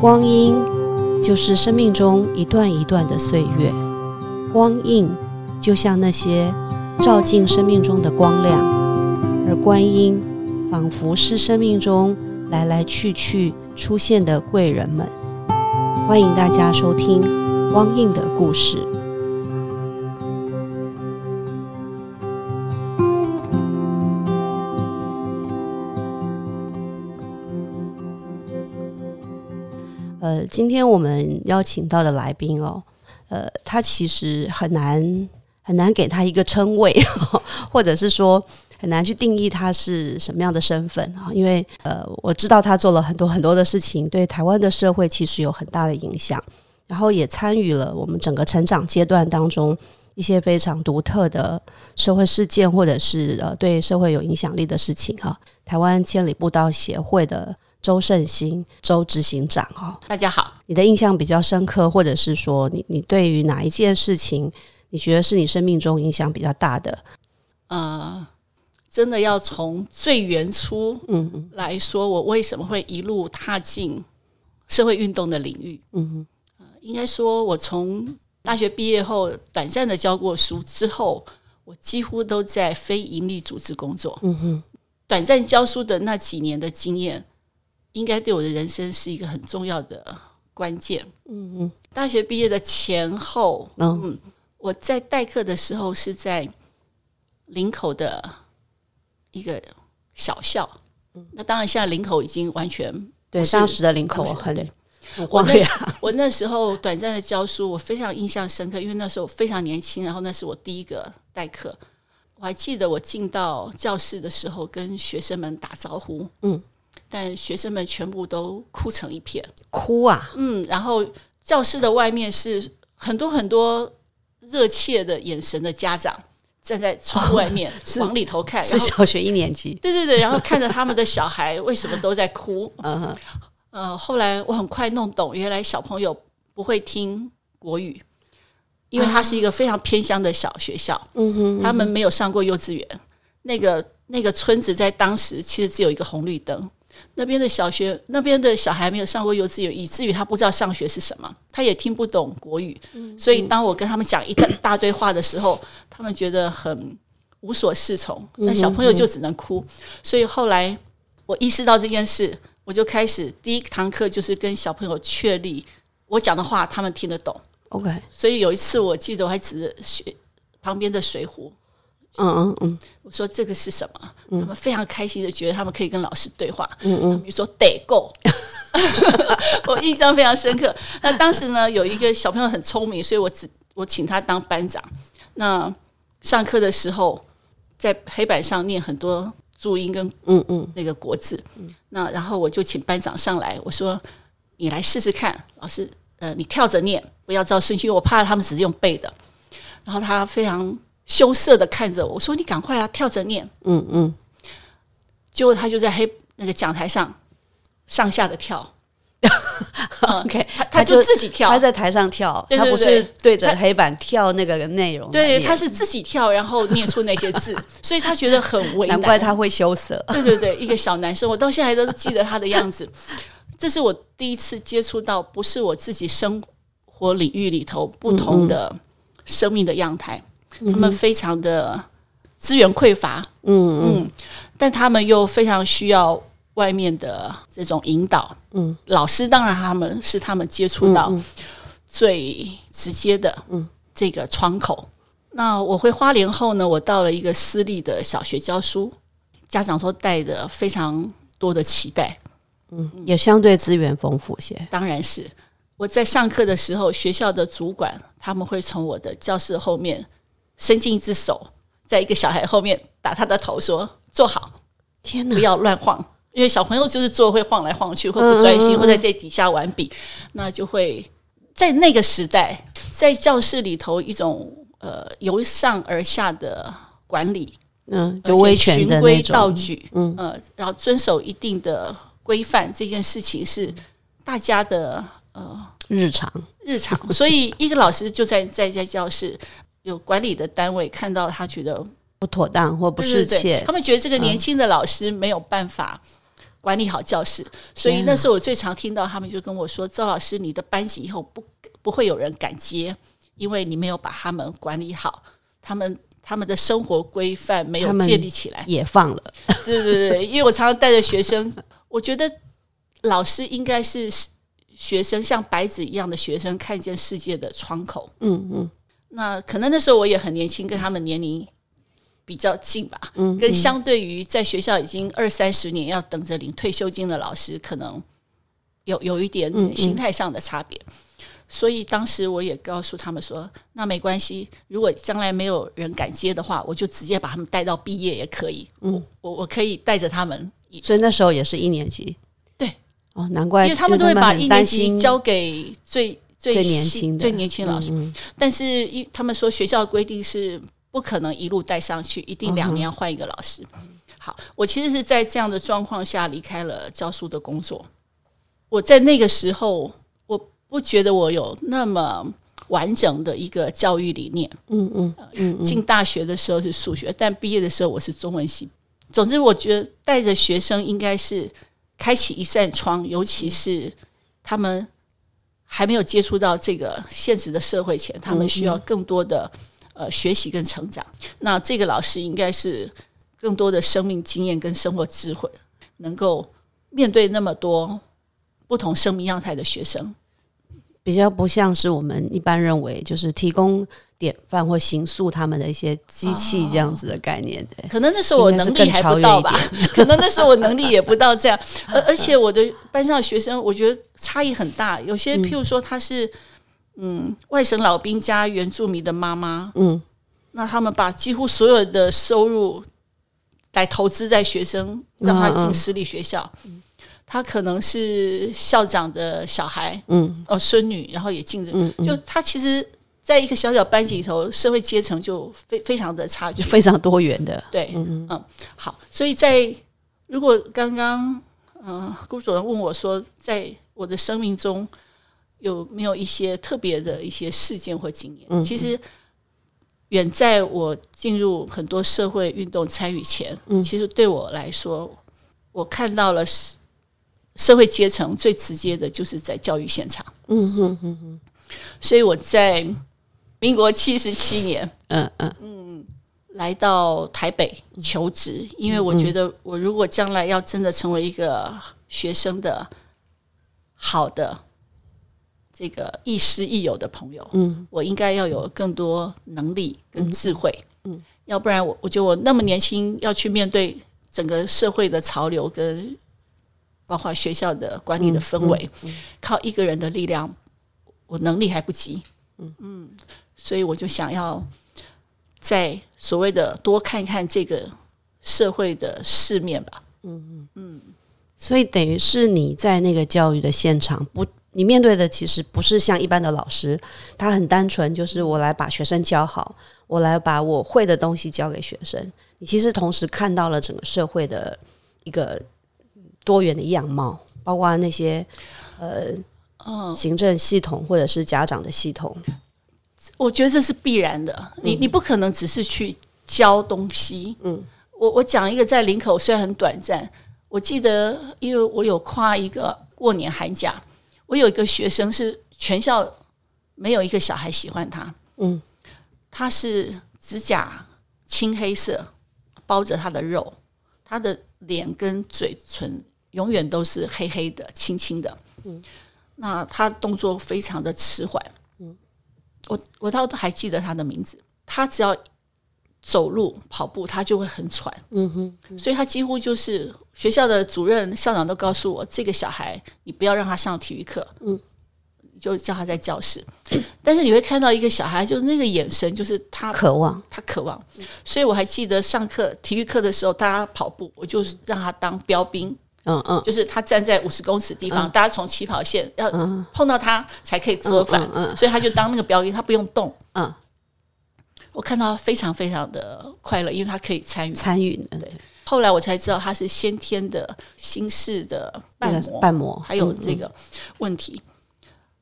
光阴就是生命中一段一段的岁月，光印就像那些照进生命中的光亮，而观音仿佛是生命中来来去去出现的贵人们。欢迎大家收听光印的故事。今天我们邀请到的来宾哦，呃，他其实很难很难给他一个称谓，或者是说。很难去定义他是什么样的身份啊，因为呃，我知道他做了很多很多的事情，对台湾的社会其实有很大的影响，然后也参与了我们整个成长阶段当中一些非常独特的社会事件，或者是呃对社会有影响力的事情哈。台湾千里步道协会的周胜兴周执行长哦，大家好，你的印象比较深刻，或者是说你你对于哪一件事情，你觉得是你生命中影响比较大的？呃。真的要从最原初嗯来说，我为什么会一路踏进社会运动的领域？嗯应该说，我从大学毕业后短暂的教过书之后，我几乎都在非营利组织工作。嗯哼，短暂教书的那几年的经验，应该对我的人生是一个很重要的关键。嗯嗯，大学毕业的前后，嗯，我在代课的时候是在林口的。一个小校，那当然现在林口已经完全对当时的林口很我那 我那时候短暂的教书，我非常印象深刻，因为那时候非常年轻，然后那是我第一个代课，我还记得我进到教室的时候跟学生们打招呼，嗯，但学生们全部都哭成一片，哭啊，嗯，然后教室的外面是很多很多热切的眼神的家长。站在窗户外面 往里头看，是小学一年级。对对对，然后看着他们的小孩为什么都在哭。嗯呃，后来我很快弄懂，原来小朋友不会听国语，因为他是一个非常偏乡的小学校。嗯哼，他们没有上过幼稚园。那个那个村子在当时其实只有一个红绿灯。那边的小学，那边的小孩没有上过幼稚园，以至于他不知道上学是什么，他也听不懂国语。所以当我跟他们讲一大大堆话的时候，他们觉得很无所适从。那小朋友就只能哭。所以后来我意识到这件事，我就开始第一堂课就是跟小朋友确立我讲的话他们听得懂。OK。所以有一次我记得我还指着学旁边的水壶。嗯嗯嗯，我说这个是什么？他们非常开心的觉得他们可以跟老师对话。嗯嗯，比如说得够，我印象非常深刻。那当时呢，有一个小朋友很聪明，所以我只我请他当班长。那上课的时候，在黑板上念很多注音跟嗯嗯那个国字。那然后我就请班长上来，我说你来试试看，老师呃，你跳着念，不要照顺序，我怕他们只是用背的。然后他非常。羞涩的看着我，我说：“你赶快啊，跳着念。”嗯嗯。结果他就在黑那个讲台上上下的跳。OK，他他就自己跳，他在台上跳，他不是对着黑板跳那个内容。对，他是自己跳，然后念出那些字，所以他觉得很为难。难怪他会羞涩。对对对，一个小男生，我到现在都记得他的样子。这是我第一次接触到，不是我自己生活领域里头不同的生命的样态。他们非常的资源匮乏，嗯嗯，但他们又非常需要外面的这种引导，嗯，老师当然他们是他们接触到最直接的，嗯，这个窗口。那我回花莲后呢，我到了一个私立的小学教书，家长说带着非常多的期待，嗯，也相对资源丰富些。当然是。我在上课的时候，学校的主管他们会从我的教室后面。伸进一只手，在一个小孩后面打他的头，说：“坐好，天哪，不要乱晃，因为小朋友就是坐会晃来晃去，会不专心，或在这底下玩笔，那就会在那个时代，在教室里头一种呃由上而下的管理，嗯，就威权循规蹈矩，嗯。呃，然后遵守一定的规范，这件事情是大家的呃日常。日常，所以一个老师就在在在教室。有管理的单位看到他觉得不妥当或不适切，他们觉得这个年轻的老师没有办法管理好教室，所以那时候我最常听到他们就跟我说：“周老师，你的班级以后不不会有人敢接，因为你没有把他们管理好，他们他们的生活规范没有建立起来，也放了。”对对对，因为我常常带着学生，我觉得老师应该是学生像白纸一样的学生看见世界的窗口。嗯嗯，那可能那时候我也很年轻，跟他们年龄。比较近吧，嗯，跟相对于在学校已经二三十年要等着领退休金的老师，可能有有一点心态上的差别。所以当时我也告诉他们说：“那没关系，如果将来没有人敢接的话，我就直接把他们带到毕业也可以。嗯，我我可以带着他们。所以那时候也是一年级，对哦，难怪，因为他们都会把一年级交给最最年轻最年轻老师。但是，一他们说学校规定是。不可能一路带上去，一定两年要换一个老师。好，我其实是在这样的状况下离开了教书的工作。我在那个时候，我不觉得我有那么完整的一个教育理念。嗯嗯嗯。进大学的时候是数学，但毕业的时候我是中文系。总之，我觉得带着学生应该是开启一扇窗，尤其是他们还没有接触到这个现实的社会前，他们需要更多的。呃，学习跟成长，那这个老师应该是更多的生命经验跟生活智慧，能够面对那么多不同生命样态的学生，比较不像是我们一般认为就是提供典范或形塑他们的一些机器这样子的概念。对，可能那时候我能力还不到吧，可能那时候我能力也不到这样，而而且我的班上的学生，我觉得差异很大，有些譬如说他是。嗯，外省老兵加原住民的妈妈，嗯，那他们把几乎所有的收入来投资在学生，让他进私立学校。他可能是校长的小孩，嗯，哦，孙女，然后也进着，就他其实在一个小小班级里头，社会阶层就非非常的差距，非常多元的。对，嗯嗯，好，所以在如果刚刚嗯，顾主任问我说，在我的生命中。有没有一些特别的一些事件或经验？其实远在我进入很多社会运动参与前，其实对我来说，我看到了社会阶层最直接的就是在教育现场。嗯哼哼哼。所以我在民国七十七年，嗯嗯嗯，来到台北求职，因为我觉得我如果将来要真的成为一个学生的好的。这个亦师亦友的朋友，嗯，我应该要有更多能力跟智慧，嗯，要不然我我觉得我那么年轻要去面对整个社会的潮流跟包括学校的管理的氛围，靠一个人的力量，我能力还不及，嗯。嗯，所以我就想要在所谓的多看看这个社会的世面吧，嗯嗯。嗯，所以等于是你在那个教育的现场不。你面对的其实不是像一般的老师，他很单纯，就是我来把学生教好，我来把我会的东西教给学生。你其实同时看到了整个社会的一个多元的样貌，包括那些呃，行政系统或者是家长的系统。我觉得这是必然的，你你不可能只是去教东西。嗯，我我讲一个在林口虽然很短暂，我记得因为我有跨一个过年寒假。我有一个学生是全校没有一个小孩喜欢他，嗯，他是指甲青黑色，包着他的肉，他的脸跟嘴唇永远都是黑黑的、青青的，嗯，那他动作非常的迟缓，嗯，我我倒都还记得他的名字，他只要走路跑步，他就会很喘，嗯哼，所以他几乎就是。学校的主任、校长都告诉我，这个小孩你不要让他上体育课，嗯，就叫他在教室。但是你会看到一个小孩，就是那个眼神，就是他渴望，他渴望。所以我还记得上课体育课的时候，大家跑步，我就让他当标兵，嗯嗯，就是他站在五十公尺地方，大家从起跑线要碰到他才可以折返，所以他就当那个标兵，他不用动。嗯，我看到他非常非常的快乐，因为他可以参与。参与，对。后来我才知道他是先天的心室的瓣膜，瓣膜还有这个问题，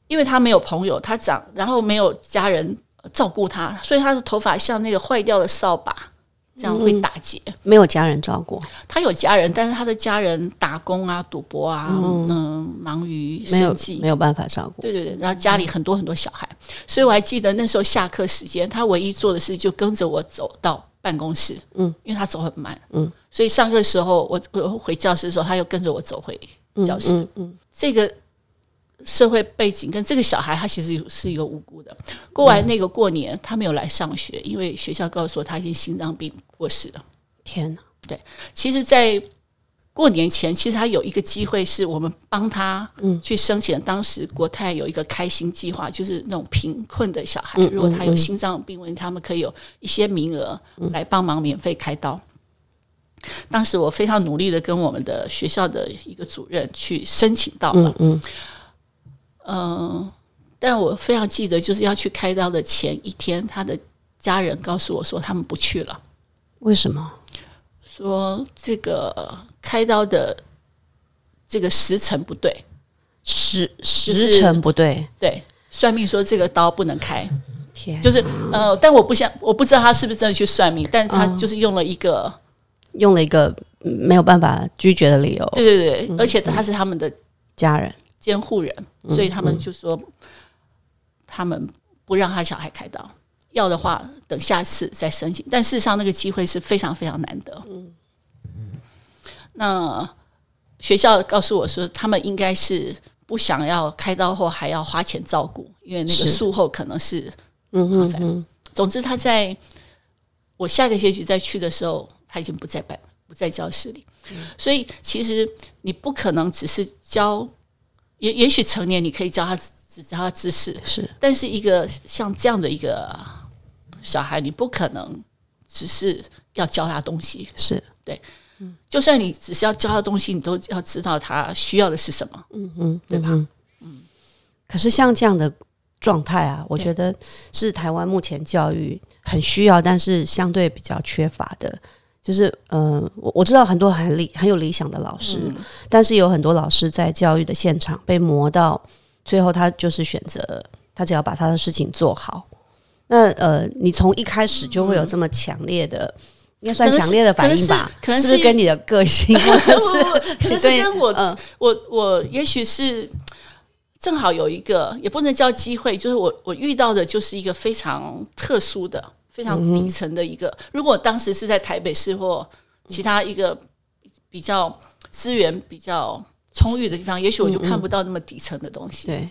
因为他没有朋友，他长然后没有家人照顾他，所以他的头发像那个坏掉的扫把，这样会打结。没有家人照顾，他有家人，但是他的家人打工啊、赌博啊，嗯，忙于生计，没有办法照顾。对对对，然后家里很多很多小孩，所以我还记得那时候下课时间，他唯一做的事就跟着我走到办公室，嗯，因为他走很慢，嗯，所以上课的时候，我我回教室的时候，他又跟着我走回教室，嗯嗯，这个社会背景跟这个小孩，他其实是一个无辜的。过完那个过年，他没有来上学，因为学校告诉我他已经心脏病过世了。天哪！其实，在过年前，其实他有一个机会，是我们帮他去申请。当时国泰有一个开心计划，就是那种贫困的小孩，如果他有心脏病问题，他们可以有一些名额来帮忙免费开刀。当时我非常努力的跟我们的学校的一个主任去申请到了，嗯嗯，但我非常记得，就是要去开刀的前一天，他的家人告诉我说，他们不去了。为什么？说这个开刀的这个时辰不对，时时辰不对，对，算命说这个刀不能开，天，就是呃，但我不想，我不知道他是不是真的去算命，但他就是用了一个用了一个没有办法拒绝的理由，对对对，而且他是他们的家人。监护人，所以他们就说他们不让他小孩开刀。要的话，等下次再申请。但事实上，那个机会是非常非常难得。嗯，那学校告诉我说，他们应该是不想要开刀后还要花钱照顾，因为那个术后可能是麻烦。总之，他在我下个学期再去的时候，他已经不在班，不在教室里。所以，其实你不可能只是教，也也许成年你可以教他只教他知识，是，但是一个像这样的一个。小孩，你不可能只是要教他东西，是对，嗯，就算你只是要教他东西，你都要知道他需要的是什么，嗯嗯，对吧？嗯。可是像这样的状态啊，我觉得是台湾目前教育很需要，但是相对比较缺乏的。就是，嗯，我我知道很多很理很有理想的老师，但是有很多老师在教育的现场被磨到最后，他就是选择他只要把他的事情做好。那呃，你从一开始就会有这么强烈的，应该算强烈的反应吧？可能是不是跟你的个性，或者是 可能是跟我我我，也许是正好有一个，也不能叫机会，就是我我遇到的就是一个非常特殊的、非常底层的一个。如果当时是在台北市或其他一个比较资源比较充裕的地方，也许我就看不到那么底层的东西。对。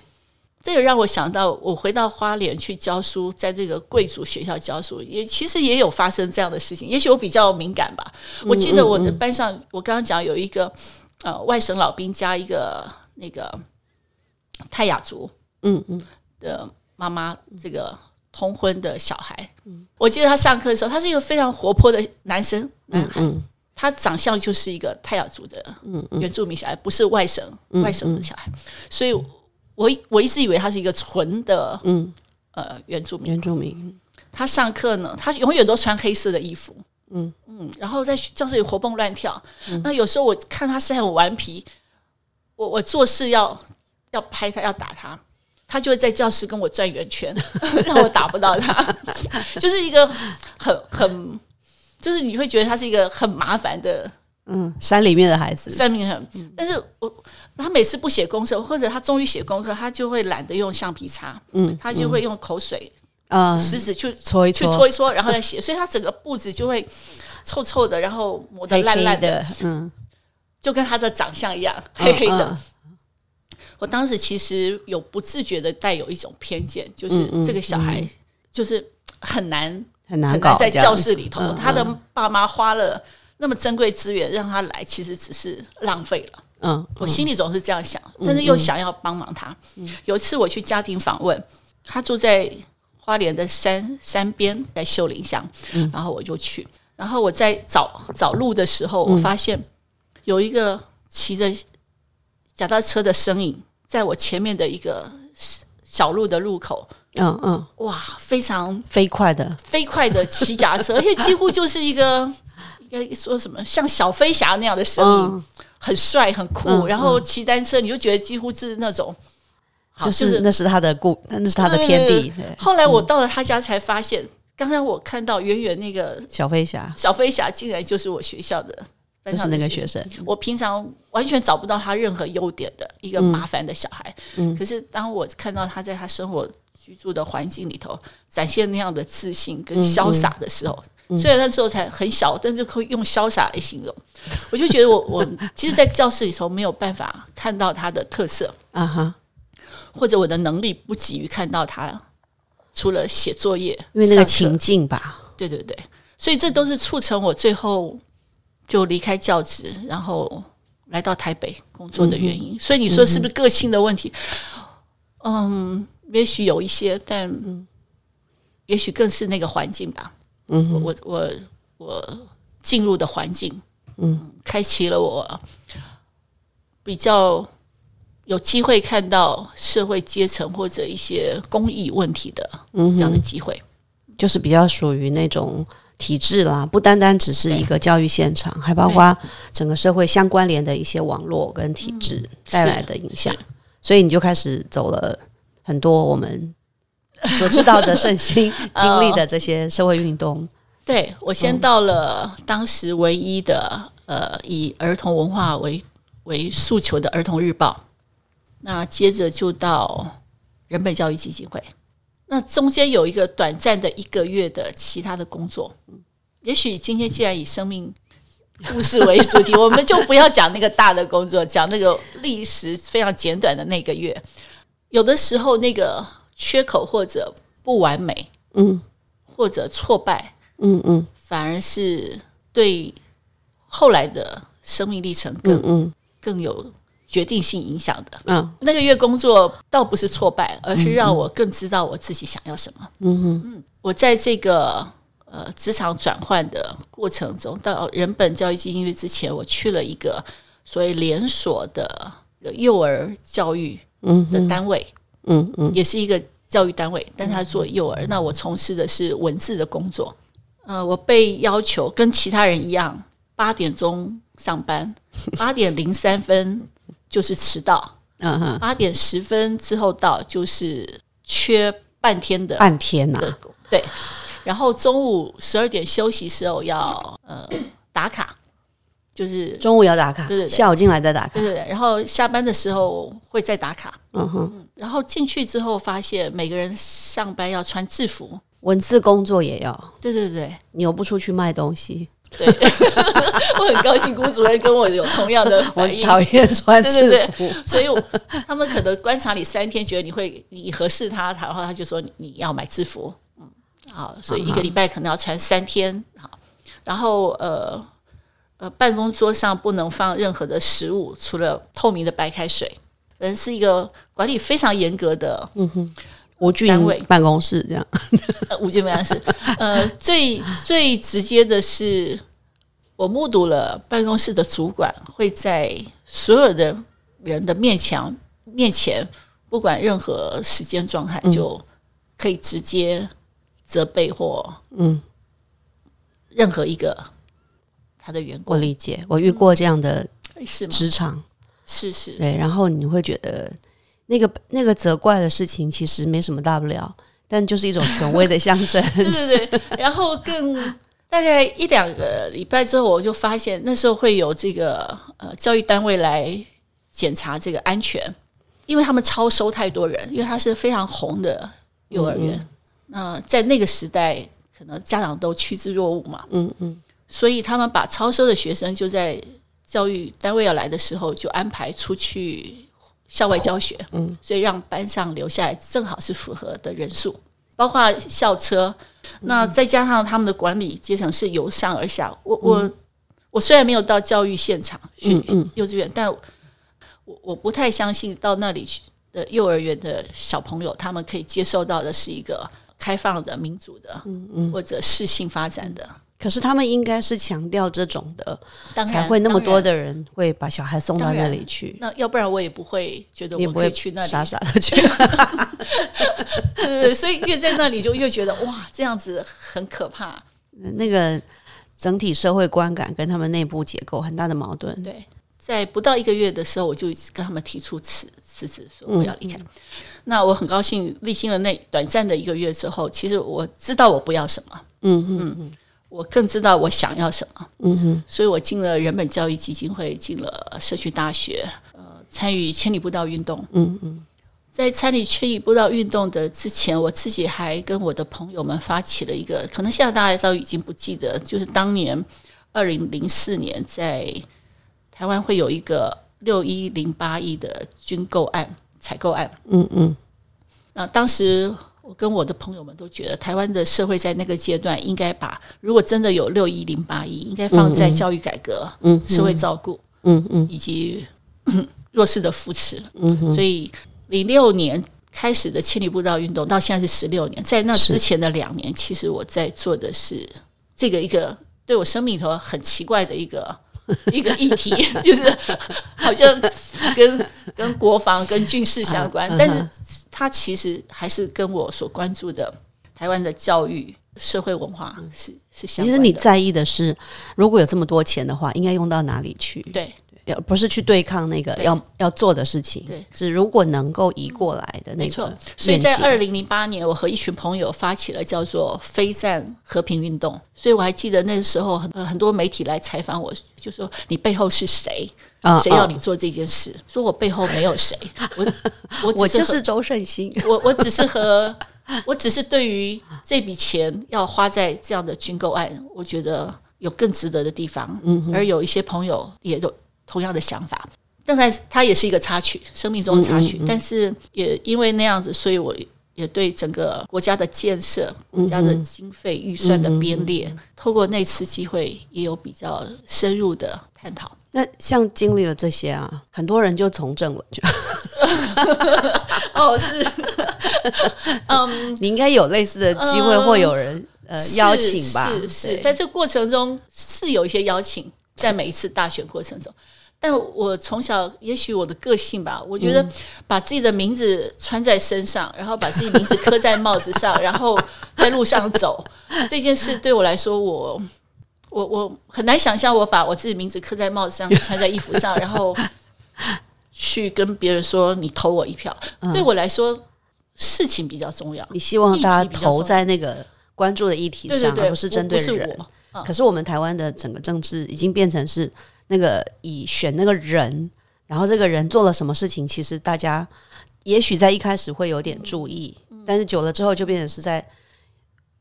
这个让我想到，我回到花莲去教书，在这个贵族学校教书，也其实也有发生这样的事情。也许我比较敏感吧。我记得我的班上，我刚刚讲有一个呃外省老兵加一个那个泰雅族，嗯嗯的妈妈，这个通婚的小孩。我记得他上课的时候，他是一个非常活泼的男生男孩，他长相就是一个泰雅族的原住民小孩，不是外省外省的小孩，所以。我我一直以为他是一个纯的，嗯，呃，原住民。原住民，他上课呢，他永远都穿黑色的衣服，嗯嗯，然后在教室里活蹦乱跳。那有时候我看他是很顽皮，我我做事要要拍他，要打他，他就会在教室跟我转圆圈，让我打不到他。就是一个很很，就是你会觉得他是一个很麻烦的，嗯，山里面的孩子，山里面很，但是我。他每次不写功课，或者他终于写功课，他就会懒得用橡皮擦，嗯，他就会用口水啊，食指去搓一搓，去搓。一搓，然后再写，所以他整个步子就会臭臭的，然后磨得烂烂的，嗯，就跟他的长相一样，黑黑的。我当时其实有不自觉的带有一种偏见，就是这个小孩就是很难很难搞，在教室里头，他的爸妈花了那么珍贵资源让他来，其实只是浪费了。嗯，我心里总是这样想，但是又想要帮忙他。有一次我去家庭访问，他住在花莲的山山边，在秀林乡，然后我就去。然后我在找找路的时候，我发现有一个骑着脚踏车的身影，在我前面的一个小路的路口。嗯嗯，哇，非常飞快的飞快的骑脚踏车，而且几乎就是一个应该说什么像小飞侠那样的身影。很帅很酷，然后骑单车，你就觉得几乎是那种，就是那是他的故，那是他的天地。后来我到了他家才发现，刚刚我看到远远那个小飞侠，小飞侠竟然就是我学校的，就是那个学生。我平常完全找不到他任何优点的一个麻烦的小孩。嗯，可是当我看到他在他生活居住的环境里头展现那样的自信跟潇洒的时候，虽然那时候才很小，但是可以用潇洒来形容。我就觉得我我 其实，在教室里头没有办法看到他的特色啊哈，或者我的能力不急于看到他。除了写作业，因为那个情境吧，对对对，所以这都是促成我最后就离开教职，然后来到台北工作的原因。所以你说是不是个性的问题？嗯，也许有一些，但也许更是那个环境吧。嗯，我我我进入的环境，嗯，开启了我比较。有机会看到社会阶层或者一些公益问题的这样的机会，就是比较属于那种体制啦，不单单只是一个教育现场，还包括整个社会相关联的一些网络跟体制带来的影响。所以你就开始走了很多我们所知道的圣心经历的这些社会运动。对我先到了当时唯一的呃以儿童文化为为诉求的儿童日报。那接着就到人本教育基金会，那中间有一个短暂的一个月的其他的工作。也许今天既然以生命故事为主题，我们就不要讲那个大的工作，讲那个历时非常简短的那个月。有的时候那个缺口或者不完美，嗯，或者挫败，嗯嗯，反而是对后来的生命历程更嗯更有。决定性影响的，嗯，那个月工作倒不是挫败，而是让我更知道我自己想要什么。嗯哼，嗯，我在这个呃职场转换的过程中，到人本教育基金会之前，我去了一个所谓连锁的幼儿教育的单位，嗯嗯，也是一个教育单位，但他做幼儿。那我从事的是文字的工作，呃，我被要求跟其他人一样，八点钟上班，八点零三分。就是迟到，嗯哼，八点十分之后到就是缺半天的半天呐，对，然后中午十二点休息时候要呃打卡，就是中午要打卡，对对，下午进来再打卡，对对对，然后下班的时候会再打卡，嗯哼，然后进去之后发现每个人上班要穿制服，文字工作也要，对对对，你又不出去卖东西。对，我很高兴，辜主任跟我有同样的 反应。讨厌穿制服，所以他们可能观察你三天，觉得你会你合适他，然后他就说你要买制服。嗯，好，所以一个礼拜可能要穿三天。好，然后呃呃，办公桌上不能放任何的食物，除了透明的白开水。人，是一个管理非常严格的。嗯哼。吴俊办公室这样，吴俊办公室，呃，最最直接的是，我目睹了办公室的主管会在所有的人的面前面前，不管任何时间状态，就可以直接责备或嗯，任何一个他的员工。我理解，我遇过这样的职场，是是，对，然后你会觉得。那个那个责怪的事情其实没什么大不了，但就是一种权威的象征。对 对对，然后更大概一两个礼拜之后，我就发现那时候会有这个呃教育单位来检查这个安全，因为他们超收太多人，因为它是非常红的幼儿园。那在那个时代，可能家长都趋之若鹜嘛，嗯嗯，所以他们把超收的学生就在教育单位要来的时候就安排出去。校外教学，嗯，所以让班上留下来正好是符合的人数，包括校车，那再加上他们的管理阶层是由上而下。我我我虽然没有到教育现场去幼稚园，但我我不太相信到那里去的幼儿园的小朋友，他们可以接受到的是一个开放的、民主的，或者适性发展的。可是他们应该是强调这种的，才会那么多的人会把小孩送到那里去。那要不然我也不会觉得我会去那里傻傻的去。对，所以越在那里就越觉得哇，这样子很可怕。那个整体社会观感跟他们内部结构很大的矛盾。对，在不到一个月的时候，我就跟他们提出辞辞职，说我要离开。那我很高兴，历经了那短暂的一个月之后，其实我知道我不要什么，嗯嗯嗯，我更知道我想要什么，嗯哼，所以我进了人本教育基金会，进了社区大学，呃，参与千里步道运动，嗯嗯，在参与千里步道运动的之前，我自己还跟我的朋友们发起了一个，可能现在大家都已经不记得，就是当年二零零四年在台湾会有一个六一零八亿的军购案。采购案，嗯嗯，那当时我跟我的朋友们都觉得，台湾的社会在那个阶段应该把，如果真的有六一零八一，应该放在教育改革、嗯，社会照顾，嗯嗯，以及 弱势的扶持，嗯哼。所以零六年开始的千里步道运动，到现在是十六年，在那之前的两年，其实我在做的是这个一个对我生命里头很奇怪的一个。一个议题 就是好像跟跟国防、跟军事相关，但是它其实还是跟我所关注的台湾的教育、社会文化是是相。其实你在意的是，如果有这么多钱的话，应该用到哪里去？对。要不是去对抗那个要要做的事情，对，是如果能够移过来的那个。没错，所以在二零零八年，我和一群朋友发起了叫做“非战和平运动”。所以我还记得那个时候，很很多媒体来采访我，就说：“你背后是谁？谁要你做这件事？”说我背后没有谁，我我我就是周胜兴，我我只是和我只是对于这笔钱要花在这样的军购案，我觉得有更值得的地方。嗯，而有一些朋友也有。同样的想法，但在它也是一个插曲，生命中的插曲。但是也因为那样子，所以我也对整个国家的建设、国家的经费预算的编列，透过那次机会，也有比较深入的探讨。那像经历了这些啊，很多人就从政了，就哦，是，嗯，你应该有类似的机会，或有人呃邀请吧？是是，在这过程中是有一些邀请，在每一次大选过程中。但我从小，也许我的个性吧，我觉得把自己的名字穿在身上，然后把自己名字刻在帽子上，然后在路上走，这件事对我来说，我我我很难想象，我把我自己名字刻在帽子上，穿在衣服上，然后去跟别人说你投我一票。对我来说，事情比较重要。你希望大家投在那个关注的议题上，而不是针对人。可是我们台湾的整个政治已经变成是。那个以选那个人，然后这个人做了什么事情，其实大家也许在一开始会有点注意，但是久了之后就变成是在，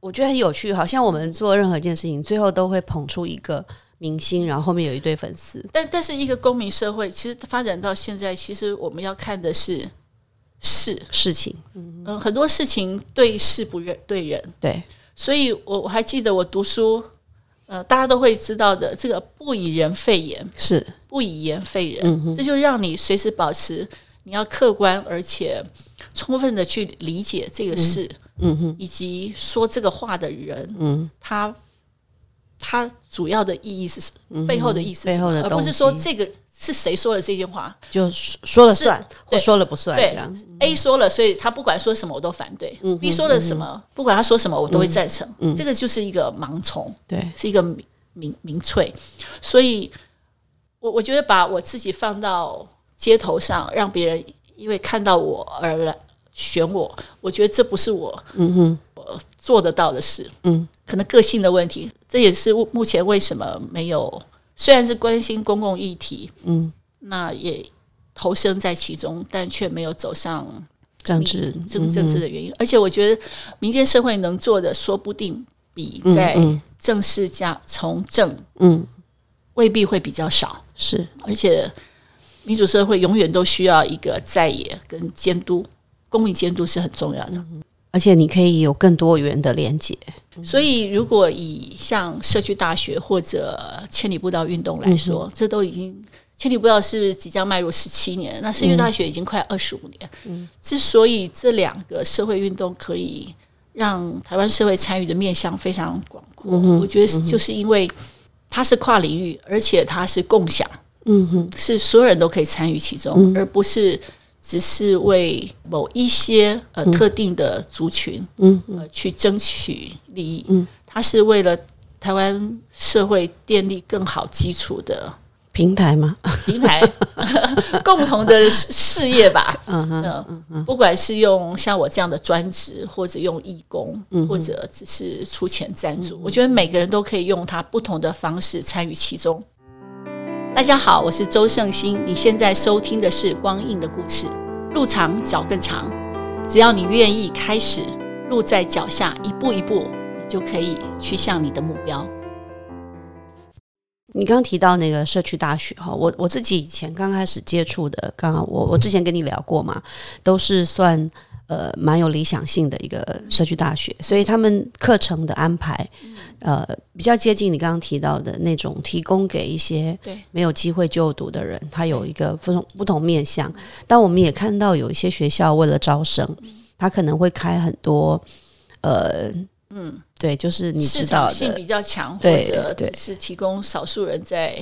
我觉得很有趣，好像我们做任何一件事情，最后都会捧出一个明星，然后后面有一堆粉丝。但但是一个公民社会，其实发展到现在，其实我们要看的是事。事情，嗯，很多事情对事不认对人，对，所以我我还记得我读书。呃，大家都会知道的，这个不以人废言。是。不以言废人，这就让你随时保持你要客观而且充分的去理解这个事，嗯哼，以及说这个话的人，嗯，他他主要的意义是背后的意思，背后的而不是说这个。是谁说的这句话？就说了算，或说了不算。这样 A 说了，所以他不管说什么我都反对。B 说了什么，不管他说什么我都会赞成。这个就是一个盲从，对，是一个民民民粹。所以，我我觉得把我自己放到街头上，让别人因为看到我而来选我，我觉得这不是我嗯哼我做得到的事。嗯，可能个性的问题，这也是目前为什么没有。虽然是关心公共议题，嗯，那也投身在其中，但却没有走上政治政政治的原因。而且我觉得民间社会能做的，说不定比在正式加从政，嗯，未必会比较少。是，而且民主社会永远都需要一个在野跟监督，公民监督是很重要的。而且你可以有更多元的连接，所以如果以像社区大学或者千里步道运动来说，这都已经千里步道是即将迈入十七年，那社区大学已经快二十五年。嗯，之所以这两个社会运动可以让台湾社会参与的面向非常广阔，我觉得就是因为它是跨领域，而且它是共享，嗯哼，是所有人都可以参与其中，而不是。只是为某一些呃特定的族群，嗯呃去争取利益，嗯，它是为了台湾社会建立更好基础的平台吗？平台 共同的事业吧。嗯嗯嗯，不管是用像我这样的专职，或者用义工，或者只是出钱赞助，我觉得每个人都可以用他不同的方式参与其中。大家好，我是周胜兴，你现在收听的是《光印的故事》，路长脚更长，只要你愿意开始，路在脚下，一步一步，你就可以去向你的目标。你刚提到那个社区大学哈，我我自己以前刚开始接触的，刚刚我我之前跟你聊过嘛，都是算呃蛮有理想性的一个社区大学，所以他们课程的安排呃比较接近你刚刚提到的那种，提供给一些没有机会就读的人，他有一个不同不同面向。但我们也看到有一些学校为了招生，他可能会开很多呃嗯。对，就是你知道的，性比较强，或者只是提供少数人在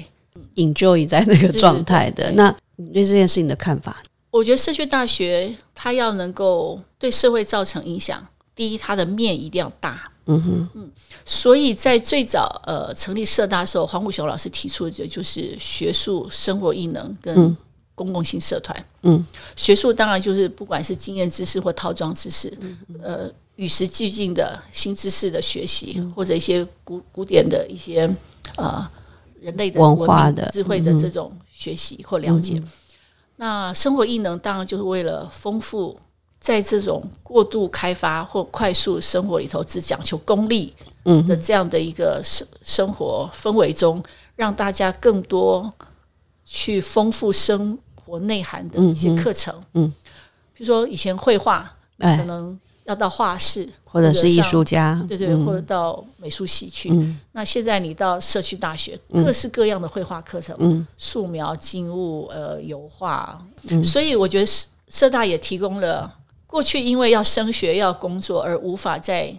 enjoy 在那个状态的。那你对这件事情的看法？我觉得社区大学它要能够对社会造成影响，第一，它的面一定要大。嗯哼，嗯，所以在最早呃成立社大的时候，黄武雄老师提出的就是学术生活艺能跟公共性社团。嗯，学术当然就是不管是经验知识或套装知识，呃。与时俱进的新知识的学习，或者一些古古典的一些呃人类的文化的智慧的这种学习或了解。那生活异能当然就是为了丰富在这种过度开发或快速生活里头只讲求功利的这样的一个生生活氛围中，让大家更多去丰富生活内涵的一些课程。嗯，比如说以前绘画可能。要到画室，或者是艺术家，对对，或者到美术系去。那现在你到社区大学，各式各样的绘画课程，素描、静物、呃油画。所以我觉得社社大也提供了过去因为要升学要工作而无法在。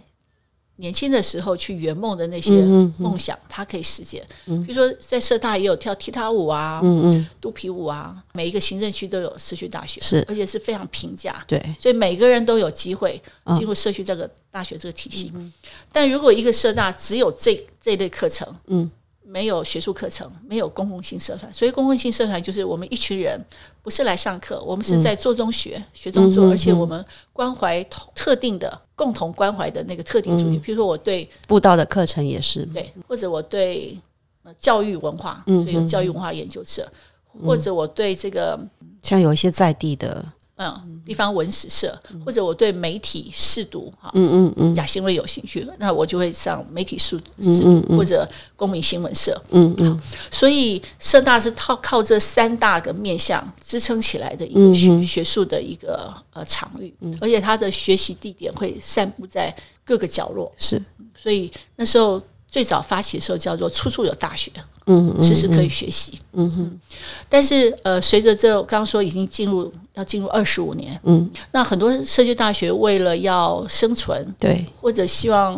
年轻的时候去圆梦的那些梦想，他可以实现。比如说，在社大也有跳踢踏舞啊，肚皮舞啊，每一个行政区都有社区大学，是而且是非常平价。对，所以每个人都有机会进入社区这个大学这个体系。但如果一个社大只有这这类课程，嗯。没有学术课程，没有公共性社团，所以公共性社团就是我们一群人不是来上课，我们是在做中学，学中做，而且我们关怀特定的、共同关怀的那个特定主题，比如说我对布道的课程也是。对，或者我对教育文化，所以有教育文化研究社，或者我对这个像有一些在地的。嗯，地方文史社，或者我对媒体试读哈，嗯嗯嗯，假新闻有兴趣，那我就会上媒体试试读，或者公民新闻社，嗯嗯。所以社大是靠靠这三大个面向支撑起来的一个学学术的一个呃场域，而且它的学习地点会散布在各个角落，是。所以那时候。最早发起的时候叫做“处处有大学”，嗯，时时可以学习，嗯哼。但是呃，随着这刚刚说已经进入要进入二十五年，嗯，那很多社区大学为了要生存，对，或者希望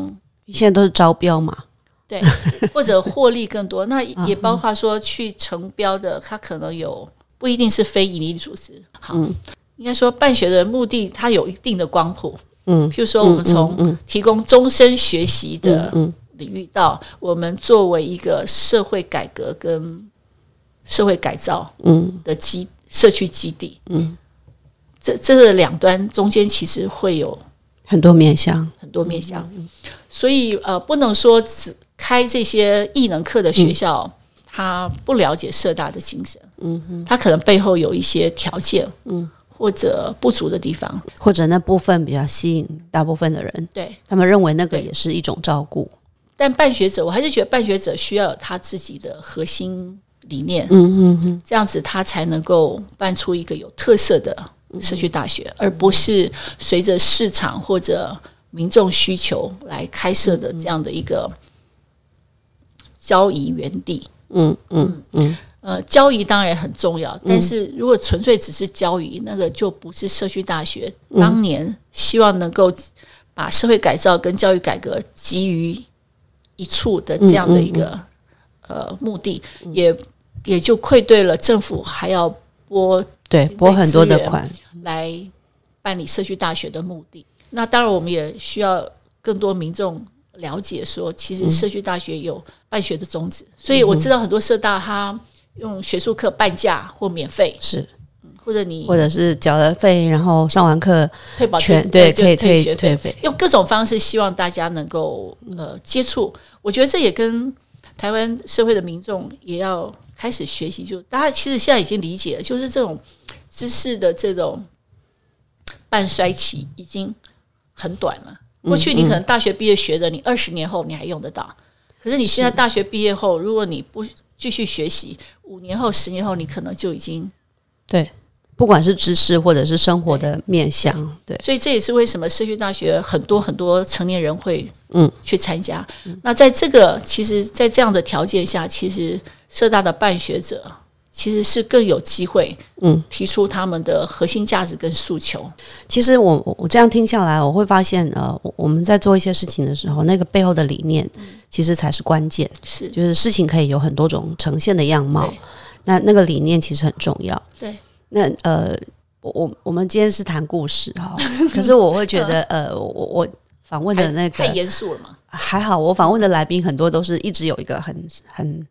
现在都是招标嘛，对，或者获利更多，那也包括说去成标的，它可能有不一定是非营利组织，好，应该说办学的目的，它有一定的光谱，嗯，譬如说我们从提供终身学习的，嗯。领域到我们作为一个社会改革跟社会改造嗯。的基社区基地嗯，这这个两端中间其实会有很多面向，很多面向，所以呃不能说只开这些艺能课的学校，他不了解社大的精神，嗯哼，他可能背后有一些条件，嗯。或者不足的地方，或者那部分比较吸引大部分的人，对。他们认为那个也是一种照顾。但办学者，我还是觉得办学者需要有他自己的核心理念，嗯嗯嗯，这样子他才能够办出一个有特色的社区大学，而不是随着市场或者民众需求来开设的这样的一个交易园地。嗯嗯嗯，呃，交易当然很重要，但是如果纯粹只是交易，那个就不是社区大学当年希望能够把社会改造跟教育改革基于。一处的这样的一个呃目的，也也就愧对了政府还要拨对拨很多的款。来办理社区大学的目的。那当然，我们也需要更多民众了解说，其实社区大学有办学的宗旨。所以我知道很多社大，他用学术课半价或免费，是，或者你或者是缴了费，然后上完课退保全对可以退学费，用各种方式希望大家能够呃接触。我觉得这也跟台湾社会的民众也要开始学习，就大家其实现在已经理解了，就是这种知识的这种半衰期已经很短了。过去你可能大学毕业学的，你二十年后你还用得到。可是你现在大学毕业后，如果你不继续学习，五年后、十年后，你可能就已经对，不管是知识或者是生活的面向，对。所以这也是为什么社区大学很多很多成年人会嗯去参加。那在这个其实，在这样的条件下，其实社大的办学者。其实是更有机会，嗯，提出他们的核心价值跟诉求。其实我我这样听下来，我会发现，呃，我们在做一些事情的时候，那个背后的理念，其实才是关键。是，就是事情可以有很多种呈现的样貌，那那个理念其实很重要。对，那呃，我我我们今天是谈故事哈，可是我会觉得，呃，我我访问的那个太严肃了嘛？还好，我访问的来宾很多都是一直有一个很很。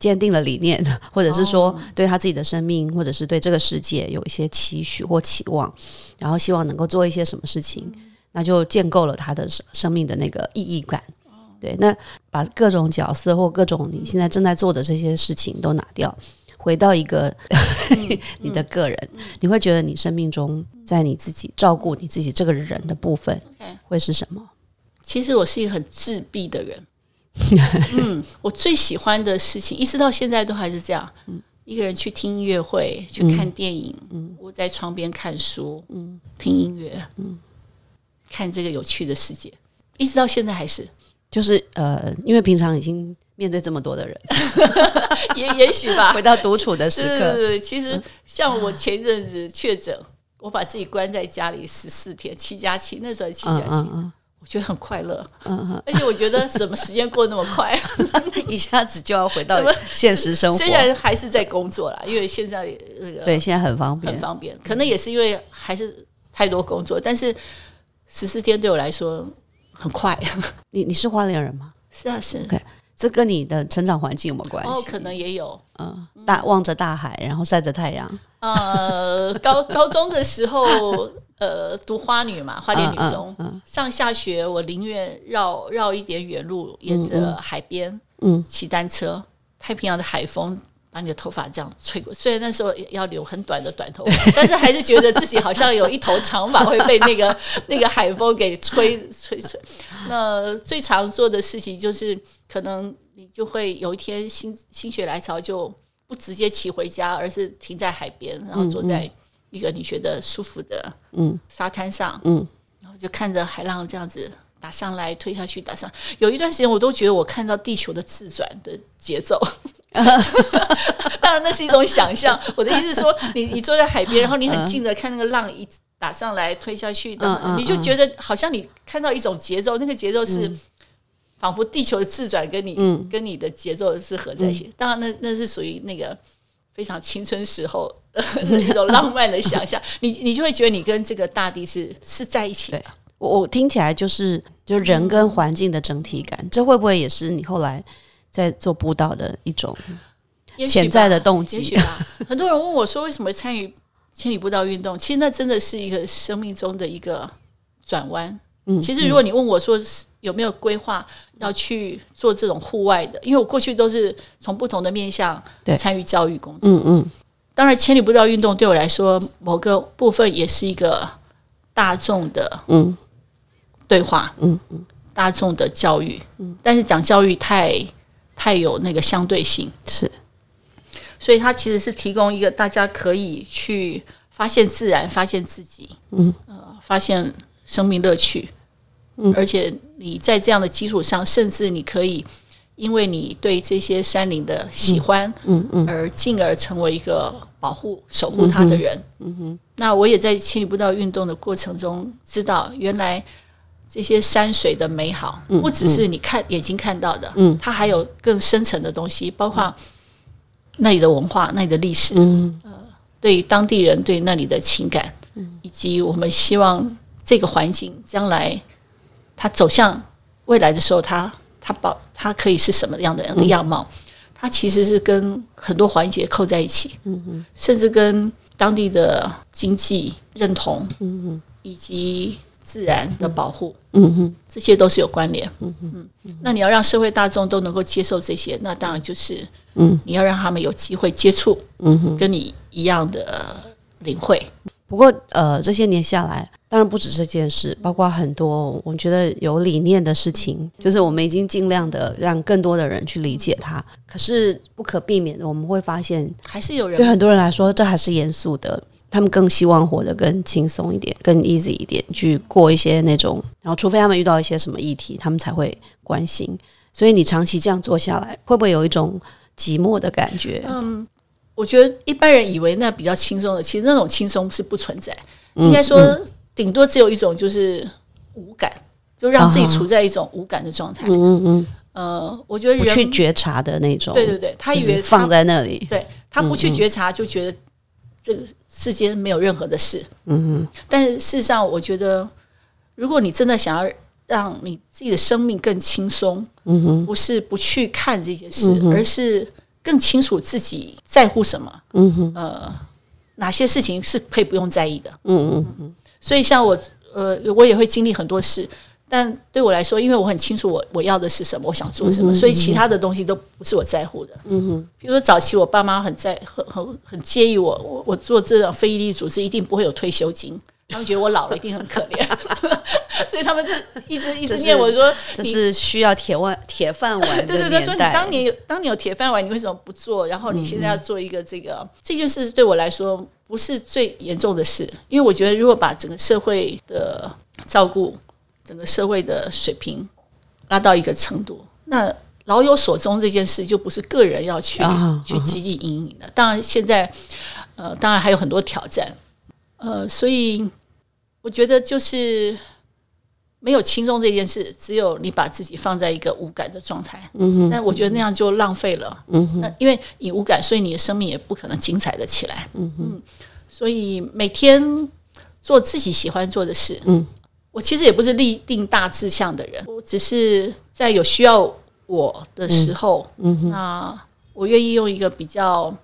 坚定的理念，或者是说对他自己的生命，或者是对这个世界有一些期许或期望，然后希望能够做一些什么事情，那就建构了他的生生命的那个意义感。对，那把各种角色或各种你现在正在做的这些事情都拿掉，回到一个 你的个人，你会觉得你生命中在你自己照顾你自己这个人的部分会是什么？其实我是一个很自闭的人。嗯，我最喜欢的事情，一直到现在都还是这样。嗯，一个人去听音乐会，去看电影，嗯，窝在窗边看书，嗯，听音乐，嗯，看这个有趣的世界，一直到现在还是。就是呃，因为平常已经面对这么多的人，也也许吧。回到独处的时刻，对对。其实像我前阵子确诊，我把自己关在家里十四天，七加七，那时候七加七。我觉得很快乐，嗯而且我觉得什么时间过那么快，一下子就要回到现实生活。虽然还是在工作啦，因为现在那个对现在很方便，很方便。可能也是因为还是太多工作，但是十四天对我来说很快。你你是花莲人吗？是啊，是。对，这跟你的成长环境有没有关系？哦，可能也有。嗯，大望着大海，然后晒着太阳。呃，高高中的时候。呃，读花女嘛，花莲女中，上下学我宁愿绕绕一点远路，沿着海边，嗯，骑单车，太平洋的海风把你的头发这样吹过。虽然那时候要留很短的短头发，但是还是觉得自己好像有一头长发会被那个那个海风给吹吹吹。那最常做的事情就是，可能你就会有一天心心血来潮，就不直接骑回家，而是停在海边，然后坐在。一个你觉得舒服的嗯沙滩上嗯，然后就看着海浪这样子打上来推下去打上，有一段时间我都觉得我看到地球的自转的节奏，当然那是一种想象。我的意思是说，你你坐在海边，然后你很近的看那个浪一打上来推下去，你就觉得好像你看到一种节奏，那个节奏是仿佛地球的自转跟你跟你的节奏是合在一起。当然，那那是属于那个。非常青春时候的 那种浪漫的想象，你你就会觉得你跟这个大地是是在一起的。我我听起来就是就人跟环境的整体感，这会不会也是你后来在做布道的一种潜在的动机？很多人问我说，为什么参与千里步道运动？其实那真的是一个生命中的一个转弯。嗯，其实如果你问我说有没有规划要去做这种户外的，因为我过去都是从不同的面向参与教育工作。嗯嗯，当然千里步道运动对我来说，某个部分也是一个大众的嗯对话，嗯嗯，大众的教育。嗯，但是讲教育太太有那个相对性，是，所以它其实是提供一个大家可以去发现自然、发现自己，嗯呃，发现生命乐趣。嗯而且你在这样的基础上，甚至你可以因为你对这些山林的喜欢，嗯嗯，而进而成为一个保护、守护它的人。嗯哼。那我也在千里步道运动的过程中，知道原来这些山水的美好，不只是你看眼睛看到的，嗯，它还有更深层的东西，包括那里的文化、那里的历史，嗯。呃，对当地人对那里的情感，嗯，以及我们希望这个环境将来。它走向未来的时候，它它保它可以是什么样的样貌？它其实是跟很多环节扣在一起，甚至跟当地的经济认同，以及自然的保护，嗯哼，这些都是有关联，嗯哼，那你要让社会大众都能够接受这些，那当然就是，嗯，你要让他们有机会接触，嗯哼，跟你一样的领会。不过，呃，这些年下来。当然不止这件事，包括很多我觉得有理念的事情，就是我们已经尽量的让更多的人去理解它。可是不可避免的，我们会发现还是有人对很多人来说，这还是严肃的。他们更希望活得更轻松一点，更 easy 一点，去过一些那种。然后，除非他们遇到一些什么议题，他们才会关心。所以，你长期这样做下来，会不会有一种寂寞的感觉？嗯，我觉得一般人以为那比较轻松的，其实那种轻松是不存在。应该说。顶多只有一种，就是无感，就让自己处在一种无感的状态。嗯嗯嗯。呃，我觉得人去觉察的那种。对对对，他以为放在那里，对他不去觉察，就觉得这个世间没有任何的事。嗯嗯。但是事实上，我觉得，如果你真的想要让你自己的生命更轻松，嗯哼，不是不去看这些事，而是更清楚自己在乎什么。嗯哼。呃，哪些事情是可以不用在意的？嗯嗯嗯。所以，像我，呃，我也会经历很多事，但对我来说，因为我很清楚我我要的是什么，我想做什么，所以其他的东西都不是我在乎的。嗯哼，比如说早期我爸妈很在很很很介意我，我我做这种非营利组织一定不会有退休金，他们觉得我老了一定很可怜，所以他们一直一直念我说这是需要铁碗铁饭碗。对对对，说你当年有当年有铁饭碗，你为什么不做？然后你现在要做一个这个这件事，对我来说。不是最严重的事，因为我觉得，如果把整个社会的照顾、整个社会的水平拉到一个程度，那老有所终这件事就不是个人要去去积极引领的。当然，现在呃，当然还有很多挑战，呃，所以我觉得就是。没有轻松这件事，只有你把自己放在一个无感的状态。嗯哼，但我觉得那样就浪费了。嗯哼，那因为你无感，所以你的生命也不可能精彩的起来。嗯哼，所以每天做自己喜欢做的事。嗯，我其实也不是立定大志向的人，我只是在有需要我的时候，那我愿意用一个比较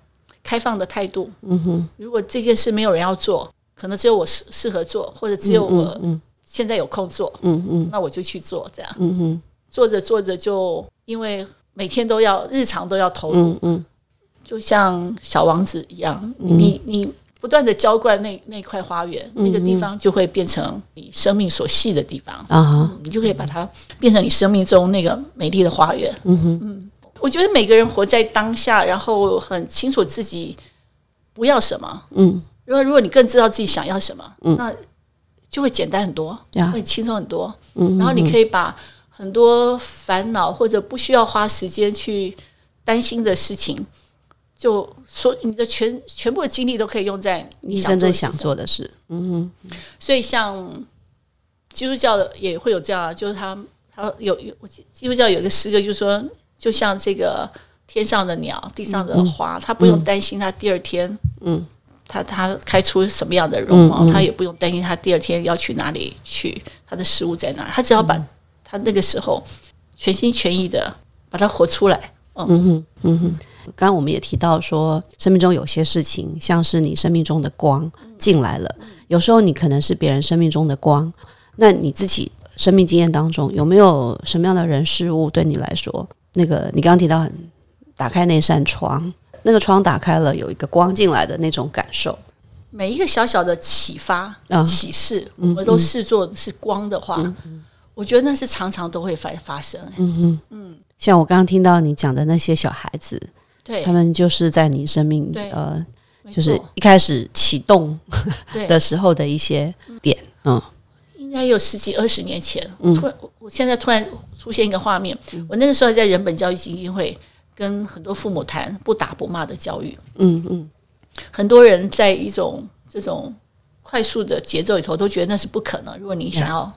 开放的态度。嗯哼，如果这件事没有人要做，可能只有我适适合做，或者只有我。嗯。现在有空做，嗯嗯，那我就去做，这样，嗯哼，做着做着就因为每天都要日常都要投入，嗯嗯，就像小王子一样，你你不断的浇灌那那块花园，那个地方就会变成你生命所系的地方。啊，你就可以把它变成你生命中那个美丽的花园，嗯哼，嗯，我觉得每个人活在当下，然后很清楚自己不要什么，嗯，如果如果你更知道自己想要什么，嗯，那。就会简单很多，会轻松很多。然后你可以把很多烦恼或者不需要花时间去担心的事情，就所你的全全部的精力都可以用在你真正想做的事。嗯哼，所以像基督教的也会有这样，就是他他有有基督教有一个诗歌，就是说，就像这个天上的鸟，地上的花，他不用担心他第二天。嗯。他他开出什么样的容貌，他也不用担心他第二天要去哪里去，他的食物在哪，他只要把他那个时候全心全意的把它活出来。嗯哼，嗯哼。刚刚我们也提到说，生命中有些事情像是你生命中的光进来了，有时候你可能是别人生命中的光。那你自己生命经验当中有没有什么样的人事物对你来说，那个你刚刚提到很打开那扇窗？那个窗打开了，有一个光进来的那种感受。每一个小小的启发、启示，我们都视作是光的话，我觉得那是常常都会发发生。嗯嗯嗯，像我刚刚听到你讲的那些小孩子，对他们就是在你生命呃，就是一开始启动 的时候的一些点。嗯，应该有十几二十年前。突然，我现在突然出现一个画面，我那个时候在人本教育基金会。跟很多父母谈不打不骂的教育，嗯嗯，很多人在一种这种快速的节奏里头都觉得那是不可能。如果你想要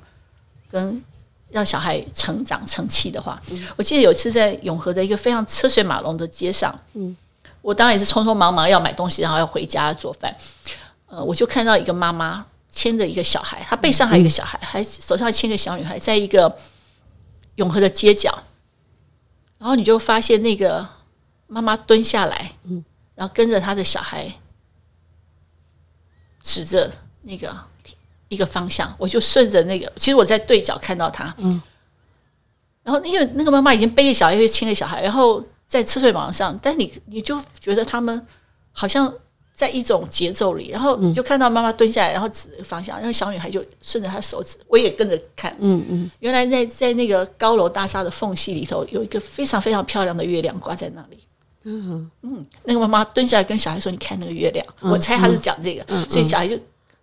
跟让小孩成长成器的话，我记得有一次在永和的一个非常车水马龙的街上，嗯，我当然也是匆匆忙忙要买东西，然后要回家做饭，呃，我就看到一个妈妈牵着一个小孩，她背上还有一个小孩，还手上还牵个小女孩，在一个永和的街角。然后你就发现那个妈妈蹲下来，嗯，然后跟着她的小孩指着那个一个方向，我就顺着那个，其实我在对角看到他，嗯，然后因为那个妈妈已经背着小孩，又亲着小孩，然后在车水马龙上，但你你就觉得他们好像。在一种节奏里，然后你就看到妈妈蹲下来，然后指方向，然后小女孩就顺着她手指，我也跟着看。嗯嗯，原来在在那个高楼大厦的缝隙里头，有一个非常非常漂亮的月亮挂在那里。嗯嗯，那个妈妈蹲下来跟小孩说：“你看那个月亮。”我猜他是讲这个，所以小孩就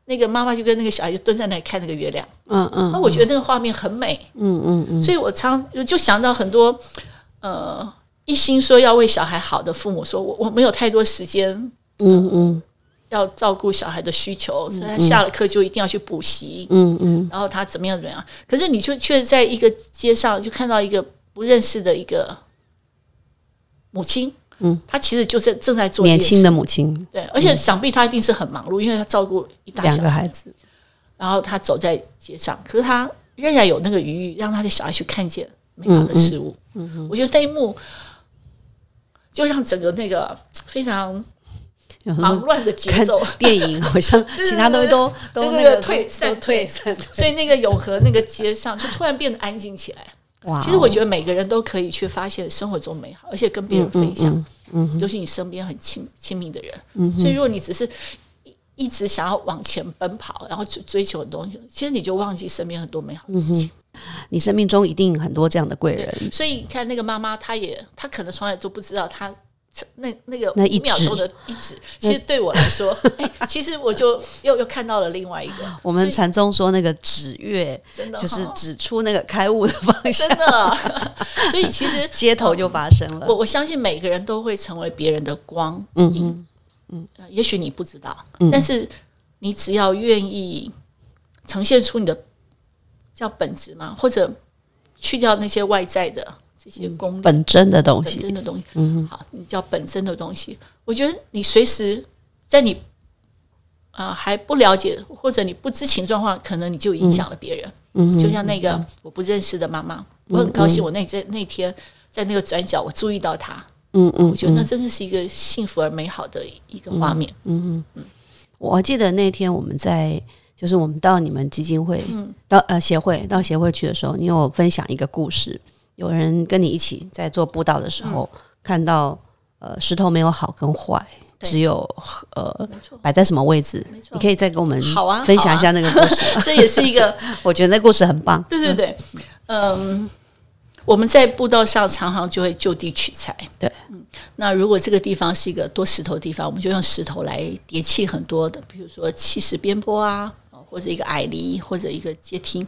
那个妈妈就跟那个小孩就蹲在那里看那个月亮。嗯嗯，那我觉得那个画面很美。嗯嗯嗯，所以我常就想到很多呃，一心说要为小孩好的父母，说我我没有太多时间。嗯嗯，要照顾小孩的需求，所以他下了课就一定要去补习。嗯嗯，然后他怎么样怎么样？可是你就却在一个街上就看到一个不认识的一个母亲。嗯，他其实就在正在做年轻的母亲。对，而且想必他一定是很忙碌，因为他照顾一大两个孩子。然后他走在街上，可是他仍然有那个余裕，让他的小孩去看见美好的事物。嗯嗯，我觉得那一幕就让整个那个非常。忙乱的节奏，电影好像其他东西都 都那个退散退散，所以那个永和那个街上就突然变得安静起来。哇！其实我觉得每个人都可以去发现生活中美好，而且跟别人分享，嗯，尤其你身边很亲亲密的人。嗯，所以如果你只是一一直想要往前奔跑，然后追追求很多东西，其实你就忘记身边很多美好的事情。你生命中一定很多这样的贵人。所以看那个妈妈，她也她可能从来都不知道她。那那个那一秒钟的一指，其实对我来说，其实我就又又看到了另外一个。我们禅宗说那个指月，真的就是指出那个开悟的方向。真的，所以其实街头就发生了。我我相信每个人都会成为别人的光。嗯嗯嗯，也许你不知道，但是你只要愿意呈现出你的叫本质嘛，或者去掉那些外在的。这些功本真的东西，本真的东西，嗯，好，你叫本真的东西。我觉得你随时在你啊还不了解或者你不知情状况，可能你就影响了别人。嗯，就像那个我不认识的妈妈，我很高兴，我那在那天在那个转角，我注意到她。嗯嗯，我觉得那真的是一个幸福而美好的一个画面。嗯嗯嗯，我记得那天我们在就是我们到你们基金会，嗯，到呃协会到协会去的时候，你有分享一个故事。有人跟你一起在做布道的时候，看到呃石头没有好跟坏，只有呃摆在什么位置？你可以再跟我们好啊分享一下那个故事。这也是一个，我觉得那故事很棒。对对对，嗯，我们在步道上常常就会就地取材。对，嗯，那如果这个地方是一个多石头的地方，我们就用石头来叠砌很多的，比如说砌石边坡啊，或者一个矮篱，或者一个阶梯。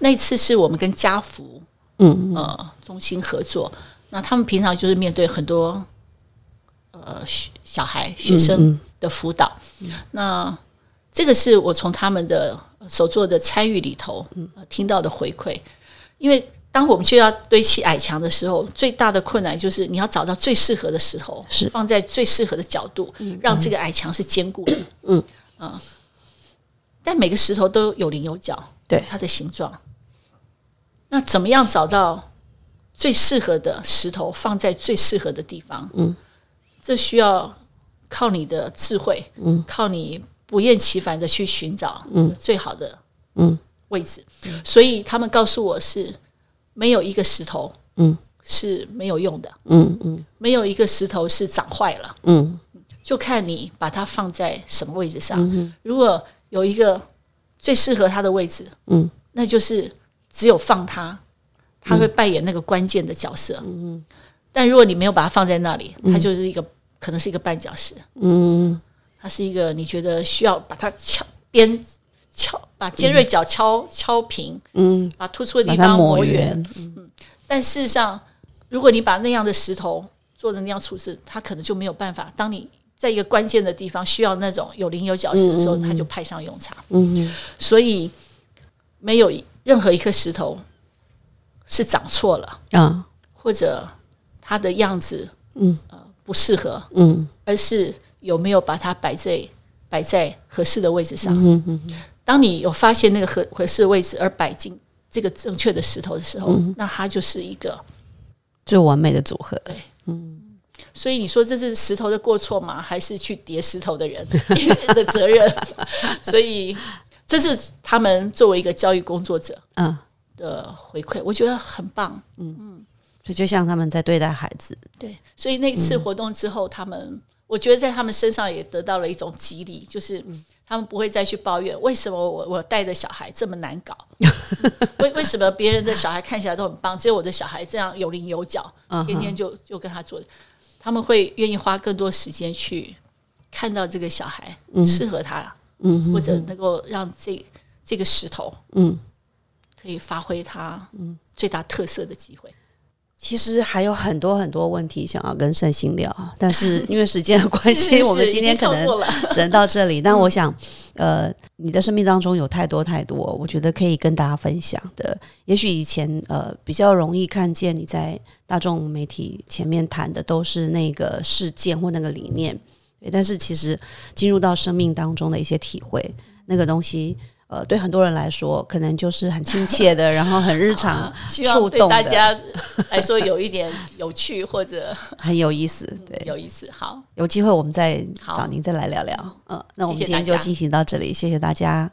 那次是我们跟家福。嗯呃，中心合作，那他们平常就是面对很多呃小孩学生的辅导，那这个是我从他们的所做的参与里头听到的回馈。因为当我们就要堆砌矮墙的时候，最大的困难就是你要找到最适合的石头，是。放在最适合的角度，让这个矮墙是坚固的。嗯。嗯，但每个石头都有棱有角，对。它的形状。那怎么样找到最适合的石头放在最适合的地方？嗯，这需要靠你的智慧，嗯，靠你不厌其烦的去寻找嗯。最好的嗯。位置。所以他们告诉我是没有一个石头嗯。是没有用的，嗯嗯，没有一个石头是长坏了，嗯，就看你把它放在什么位置上。如果有一个最适合它的位置，嗯，那就是。只有放它，它会扮演那个关键的角色。嗯，但如果你没有把它放在那里，它就是一个可能是一个绊脚石。嗯，它是一个你觉得需要把它敲边敲，把尖锐角敲敲平。嗯，把突出的地方磨圆。嗯，但事实上，如果你把那样的石头做的那样处置，它可能就没有办法。当你在一个关键的地方需要那种有棱有角石的时候，它就派上用场。嗯，所以没有。任何一颗石头是长错了啊，或者它的样子嗯呃不适合嗯，而是有没有把它摆在摆在合适的位置上。嗯嗯当你有发现那个合合适的位置而摆进这个正确的石头的时候，那它就是一个最完美的组合。对，嗯。所以你说这是石头的过错吗？还是去叠石头的人 的责任？所以这是他们作为一个教育工作者，嗯。的回馈，我觉得很棒。嗯。嗯，所以就像他们在对待孩子，对，所以那次活动之后，他们我觉得在他们身上也得到了一种激励，就是。他们不会再去抱怨为什么我我带的小孩这么难搞，为为什么别人的小孩看起来都很棒，只有我的小孩这样有棱有角，天天就就跟他做。他们会愿意花更多时间去看到这个小孩适合他，嗯，或者能够让这这个石头，嗯，可以发挥他最大特色的机会。其实还有很多很多问题想要跟善心聊，但是因为时间的关系，我们今天可能只能到这里。但我想，呃，你的生命当中有太多太多，我觉得可以跟大家分享的。也许以前呃比较容易看见你在大众媒体前面谈的都是那个事件或那个理念，对。但是其实进入到生命当中的一些体会，那个东西。呃，对很多人来说，可能就是很亲切的，然后很日常，触动大家来说有一点有趣或者 很有意思，对，有意思。好，有机会我们再找您再来聊聊。嗯，那我们今天就进行到这里，谢谢大家。